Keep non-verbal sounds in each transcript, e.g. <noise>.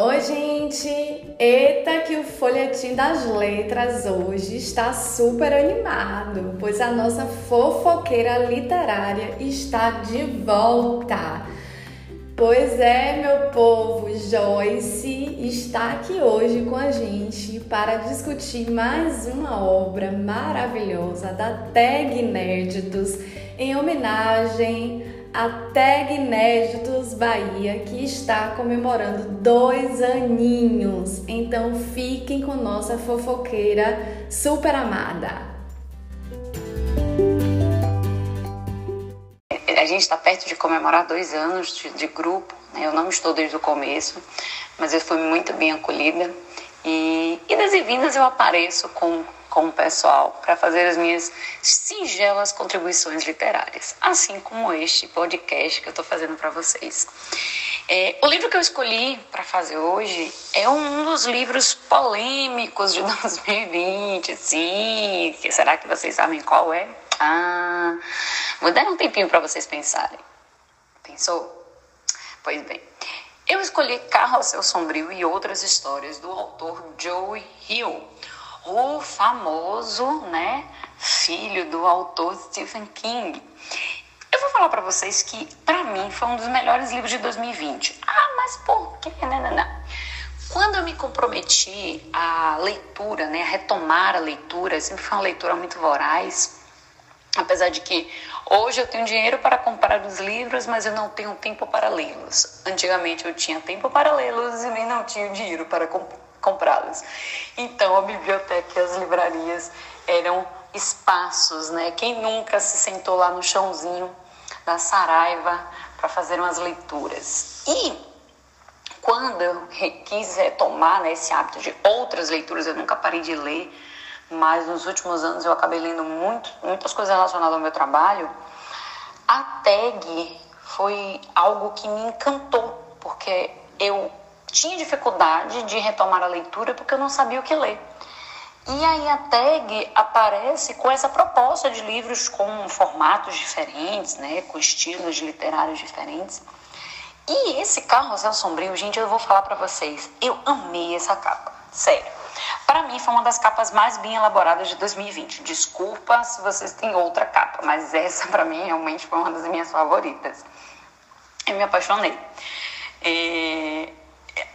Oi, gente! Eita, que o folhetim das letras hoje está super animado, pois a nossa fofoqueira literária está de volta. Pois é, meu povo, Joyce está aqui hoje com a gente para discutir mais uma obra maravilhosa da Tag Nerditos em homenagem a Tag Inéditos Bahia, que está comemorando dois aninhos. Então fiquem com nossa fofoqueira super amada. A gente está perto de comemorar dois anos de, de grupo. Né? Eu não estou desde o começo, mas eu fui muito bem acolhida. E idas e vindas eu apareço com com o pessoal para fazer as minhas singelas contribuições literárias, assim como este podcast que eu estou fazendo para vocês. É, o livro que eu escolhi para fazer hoje é um dos livros polêmicos de <laughs> 2020. Sim, será que vocês sabem qual é? Ah, vou dar um tempinho para vocês pensarem. Pensou? Pois bem, eu escolhi Carrossel Sombrio e Outras Histórias do autor Joe Hill o famoso, né, filho do autor Stephen King. Eu vou falar para vocês que, para mim, foi um dos melhores livros de 2020. Ah, mas por quê? Não, não, não. Quando eu me comprometi à leitura, né, a retomar a leitura, sempre foi uma leitura muito voraz, apesar de que hoje eu tenho dinheiro para comprar os livros, mas eu não tenho tempo para lê-los. Antigamente eu tinha tempo para lê-los e não tinha dinheiro para comprar comprá-las. Então, a biblioteca e as livrarias eram espaços, né? Quem nunca se sentou lá no chãozinho da Saraiva para fazer umas leituras? E quando eu quis retomar né, esse hábito de outras leituras, eu nunca parei de ler, mas nos últimos anos eu acabei lendo muito, muitas coisas relacionadas ao meu trabalho. A tag foi algo que me encantou, porque eu tinha dificuldade de retomar a leitura porque eu não sabia o que ler. E aí a tag aparece com essa proposta de livros com formatos diferentes, né, com estilos literários diferentes. E esse Carrossel Sombrio, gente, eu vou falar para vocês, eu amei essa capa, sério. Para mim foi uma das capas mais bem elaboradas de 2020. Desculpa se vocês têm outra capa, mas essa para mim realmente foi uma das minhas favoritas. Eu me apaixonei. É...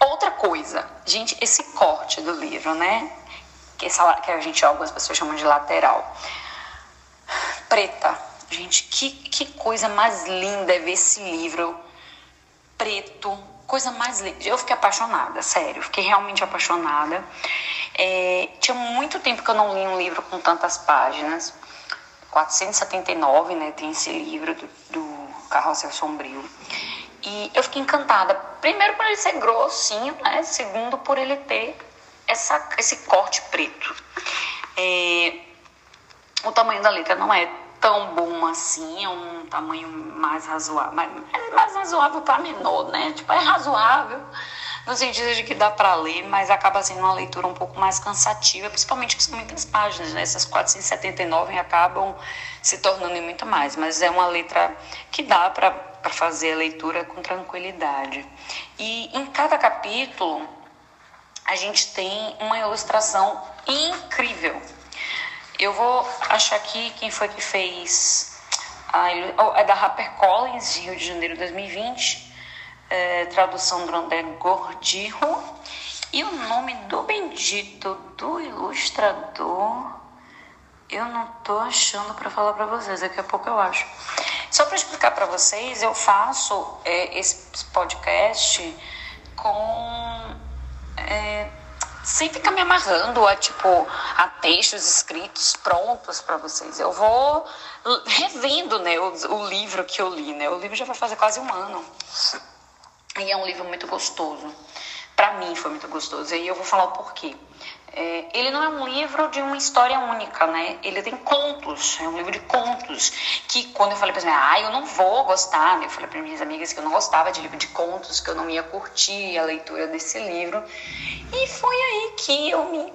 Outra coisa, gente, esse corte do livro, né? Que, essa, que a gente, algumas pessoas chamam de lateral. Preta. Gente, que, que coisa mais linda é ver esse livro preto. Coisa mais linda. Eu fiquei apaixonada, sério. Fiquei realmente apaixonada. É, tinha muito tempo que eu não li um livro com tantas páginas. 479, né? Tem esse livro do, do Carrossel Sombrio. E eu fiquei encantada. Primeiro por ele ser grossinho, né? Segundo por ele ter essa, esse corte preto. É, o tamanho da letra não é tão bom assim, é um tamanho mais razoável, mais, é mais razoável para menor, né? Tipo, é razoável no sentido de que dá para ler, mas acaba sendo uma leitura um pouco mais cansativa, principalmente que são muitas páginas, né? Essas 479 acabam se tornando muito mais, mas é uma letra que dá para para fazer a leitura com tranquilidade. E em cada capítulo a gente tem uma ilustração incrível. Eu vou achar aqui quem foi que fez. A, oh, é da HarperCollins, de Rio de Janeiro 2020, é, tradução do André Gordirro. E o nome do bendito do ilustrador, eu não tô achando para falar para vocês, daqui a pouco eu acho. Só para explicar para vocês, eu faço é, esse podcast com. É, sem ficar me amarrando a tipo a textos escritos prontos para vocês. Eu vou revendo né, o, o, livro que eu li. Né? O livro já vai fazer quase um ano. E é um livro muito gostoso. Para mim foi muito gostoso. E eu vou falar o porquê. É, ele não é um livro de uma história única, né? Ele tem contos, é um livro de contos. Que quando eu falei para as ah, eu não vou gostar, eu falei para minhas amigas que eu não gostava de livro de contos, que eu não ia curtir a leitura desse livro. E foi aí que eu me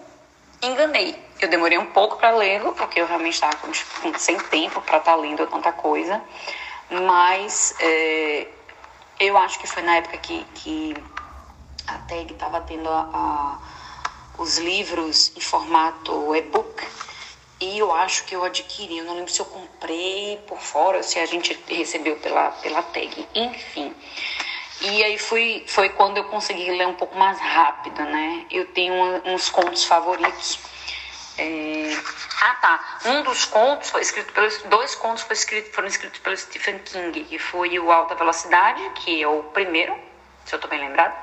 enganei. Eu demorei um pouco para lê-lo, porque eu realmente estava sem tempo para estar tá lendo tanta coisa. Mas é, eu acho que foi na época que, que a TEG estava tendo a, a, os livros em formato e-book e eu acho que eu adquiri, eu não lembro se eu comprei por fora, se a gente recebeu pela, pela tag, enfim. E aí fui, foi quando eu consegui ler um pouco mais rápido, né? Eu tenho uns contos favoritos. É... Ah, tá. Um dos contos foi escrito pelos dois contos foi escrito, foram escritos pelo Stephen King, que foi o Alta Velocidade, que é o primeiro, se eu tô bem lembrado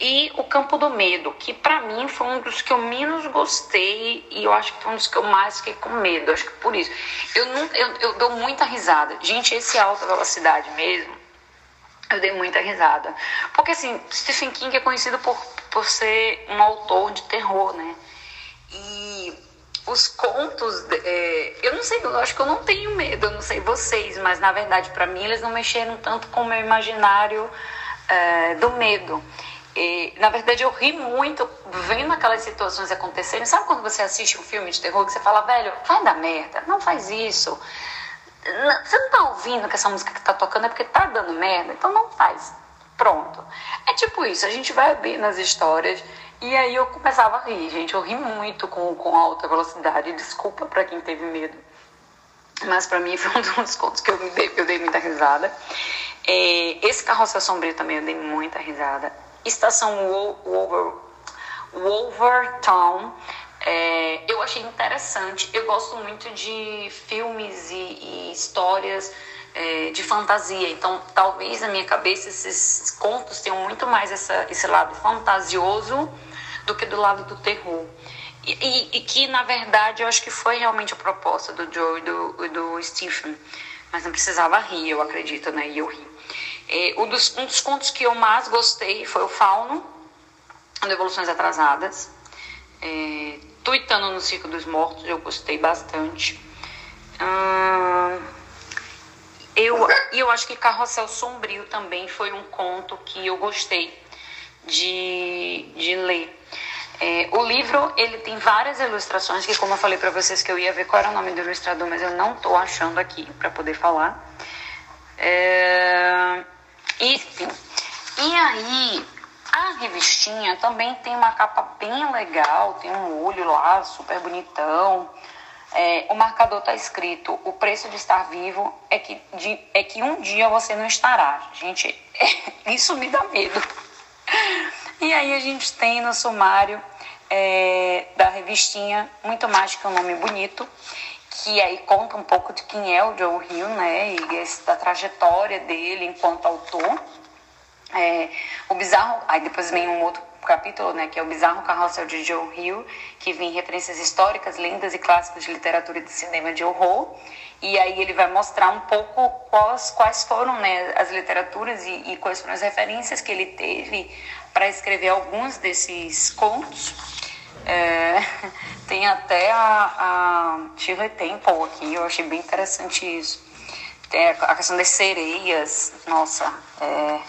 e O Campo do Medo, que para mim foi um dos que eu menos gostei e eu acho que foi um dos que eu mais fiquei com medo, acho que por isso. Eu, não, eu, eu dou muita risada. Gente, esse alta velocidade mesmo, eu dei muita risada. Porque assim, Stephen King é conhecido por, por ser um autor de terror, né? E os contos, é, eu não sei, eu acho que eu não tenho medo, eu não sei vocês, mas na verdade para mim eles não mexeram tanto com o meu imaginário é, do medo. E, na verdade, eu ri muito vendo aquelas situações acontecerem. Sabe quando você assiste um filme de terror que você fala, velho, vai dar merda, não faz isso. Você não tá ouvindo que essa música que tá tocando é porque tá dando merda, então não faz. Pronto. É tipo isso, a gente vai vendo as histórias e aí eu começava a rir, gente. Eu ri muito com, com alta velocidade. Desculpa para quem teve medo. Mas para mim foi um dos contos que eu, dei, eu dei muita risada. É, esse Carroça Sombrio também eu dei muita risada. Estação Wolver, Wolvertown. É, eu achei interessante. Eu gosto muito de filmes e, e histórias é, de fantasia. Então, talvez na minha cabeça esses contos tenham muito mais essa, esse lado fantasioso do que do lado do terror. E, e, e, que, na verdade, eu acho que foi realmente a proposta do Joe e do, do Stephen. Mas não precisava rir, eu acredito, né? E eu ri. É, um, dos, um dos contos que eu mais gostei foi o Fauno, de Evoluções Atrasadas. É, Tuitando no Circo dos Mortos, eu gostei bastante. Hum, eu, e eu acho que Carrossel Sombrio também foi um conto que eu gostei de, de ler. É, o livro ele tem várias ilustrações que, como eu falei para vocês que eu ia ver qual era o nome do ilustrador, mas eu não estou achando aqui para poder falar. É, enfim. E aí, a revistinha também tem uma capa bem legal, tem um olho lá super bonitão. É, o marcador está escrito: o preço de estar vivo é que, de, é que um dia você não estará. Gente, é, <laughs> isso me dá medo. E aí a gente tem no sumário é, da revistinha muito mais que um nome bonito, que aí conta um pouco de quem é o Joe Hill, né, e esse, da trajetória dele enquanto autor. É, o bizarro, aí depois vem um outro capítulo, né, que é o bizarro carrossel de Joe Hill, que vem referências históricas, lendas e clássicos de literatura e de cinema de horror. E aí ele vai mostrar um pouco quais, quais foram né, as literaturas e, e quais foram as referências que ele teve para escrever alguns desses contos. É, <laughs> tem até a, a Shirley Temple aqui, eu achei bem interessante isso. Tem a questão das sereias, nossa, é,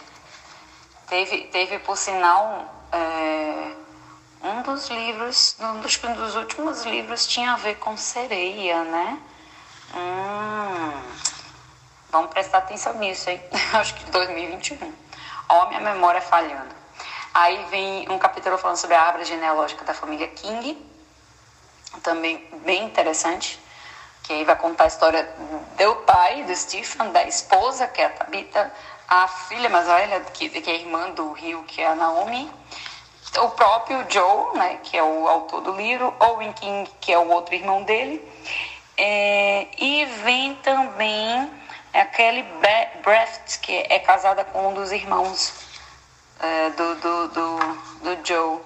teve, teve por sinal é, um dos livros, um dos, um dos últimos livros tinha a ver com sereia, né? Hum, vamos prestar atenção nisso, hein? <laughs> Acho que 2021. Ó, minha memória falhando. Aí vem um capítulo falando sobre a árvore genealógica da família King, também bem interessante, que aí vai contar a história do pai, do Stephen, da esposa, que é a Tabitha, a filha mais velha, que, que é irmã do Rio, que é a Naomi, o próprio Joe, né, que é o autor do livro, Owen King, que é o outro irmão dele, é, e vem também a Kelly Brecht, que é casada com um dos irmãos é, do, do, do, do Joe.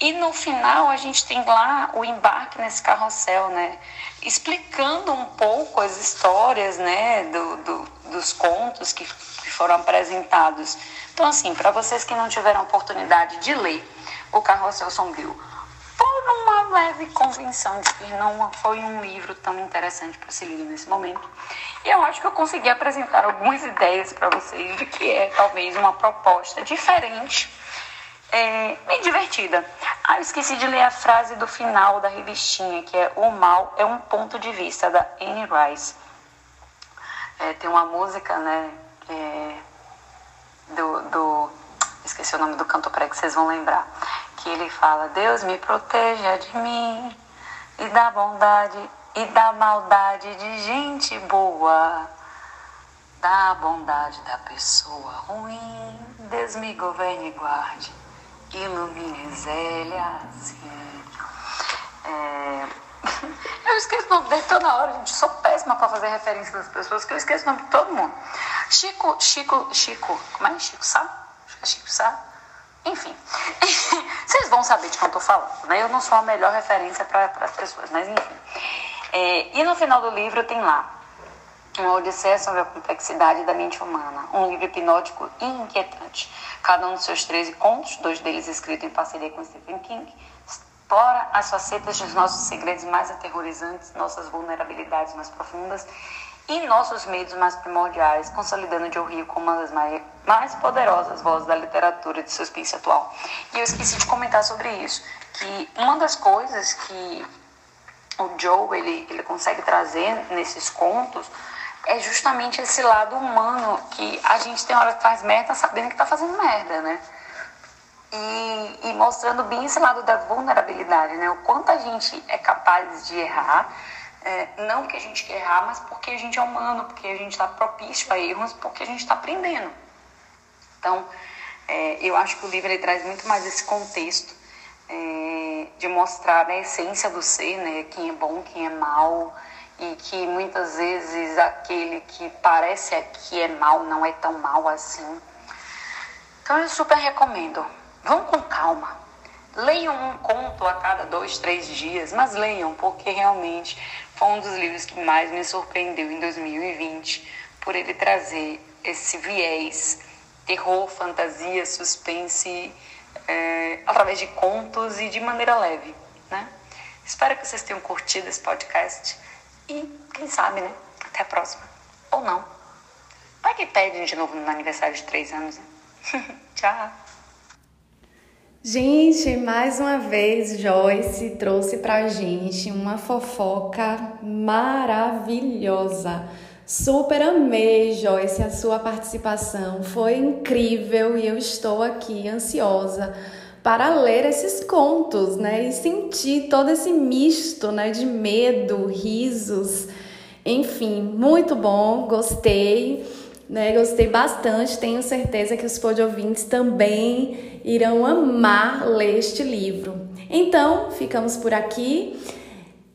E no final a gente tem lá o embarque nesse carrossel, né? Explicando um pouco as histórias, né? Do, do dos contos que, que foram apresentados. Então, assim, para vocês que não tiveram oportunidade de ler O Carrossel Sombrio, leve convenção de que não foi um livro tão interessante para se ler nesse momento, e eu acho que eu consegui apresentar algumas ideias para vocês de que é talvez uma proposta diferente é, bem divertida. Ah, eu esqueci de ler a frase do final da revistinha, que é O mal é um ponto de vista, da Anne Rice. É, tem uma música, né, é, do, do... Esqueci o nome do cantor, peraí que vocês vão lembrar. Que ele fala: Deus me proteja de mim e da bondade e da maldade de gente boa, da bondade da pessoa ruim. Deus me governe e guarde, ilumine Zélia assim. É... <laughs> Eu esqueço o nome dele toda hora, gente. Sou péssima para fazer referência das pessoas, que eu esqueço o nome de todo mundo. Chico, Chico, Chico, como é Chico? É Chico sabe? Enfim, <laughs> vocês vão saber de quem eu tô falando, né? Eu não sou a melhor referência para as pessoas, mas enfim. É, e no final do livro tem lá uma odisseia sobre a complexidade da mente humana, um livro hipnótico e inquietante. Cada um dos seus 13 contos, dois deles escritos em parceria com Stephen King, explora as facetas dos nossos segredos mais aterrorizantes, nossas vulnerabilidades mais profundas e nossos medos mais primordiais, consolidando Joe Hill como uma das mais poderosas vozes da literatura de suspense atual. E eu esqueci de comentar sobre isso, que uma das coisas que o Joe ele, ele consegue trazer nesses contos é justamente esse lado humano que a gente tem hora que faz merda sabendo que tá fazendo merda, né? E, e, mostrando bem esse lado da vulnerabilidade, né? O quanto a gente é capaz de errar, é, não porque a gente quer errar, mas porque a gente é humano, porque a gente está propício a erros, porque a gente está aprendendo. Então, é, eu acho que o livro ele traz muito mais esse contexto é, de mostrar a essência do ser, né? Quem é bom, quem é mal, e que muitas vezes aquele que parece que é mal não é tão mal assim. Então, eu super recomendo. Vão com calma. Leiam um conto a cada dois, três dias, mas leiam, porque realmente foi um dos livros que mais me surpreendeu em 2020, por ele trazer esse viés, terror, fantasia, suspense, é, através de contos e de maneira leve, né? Espero que vocês tenham curtido esse podcast e, quem sabe, né? Até a próxima. Ou não. Vai que pedem de novo no aniversário de três anos, né? <laughs> Tchau! Gente, mais uma vez Joyce trouxe pra gente uma fofoca maravilhosa. Super amei, Joyce, a sua participação. Foi incrível e eu estou aqui ansiosa para ler esses contos, né? E sentir todo esse misto, né, de medo, risos. Enfim, muito bom, gostei. Né? Gostei bastante, tenho certeza que os pod ouvintes também irão amar ler este livro. Então, ficamos por aqui.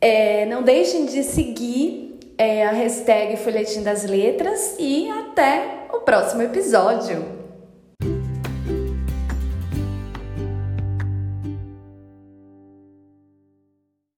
É, não deixem de seguir é, a hashtag Folhetim das Letras e até o próximo episódio.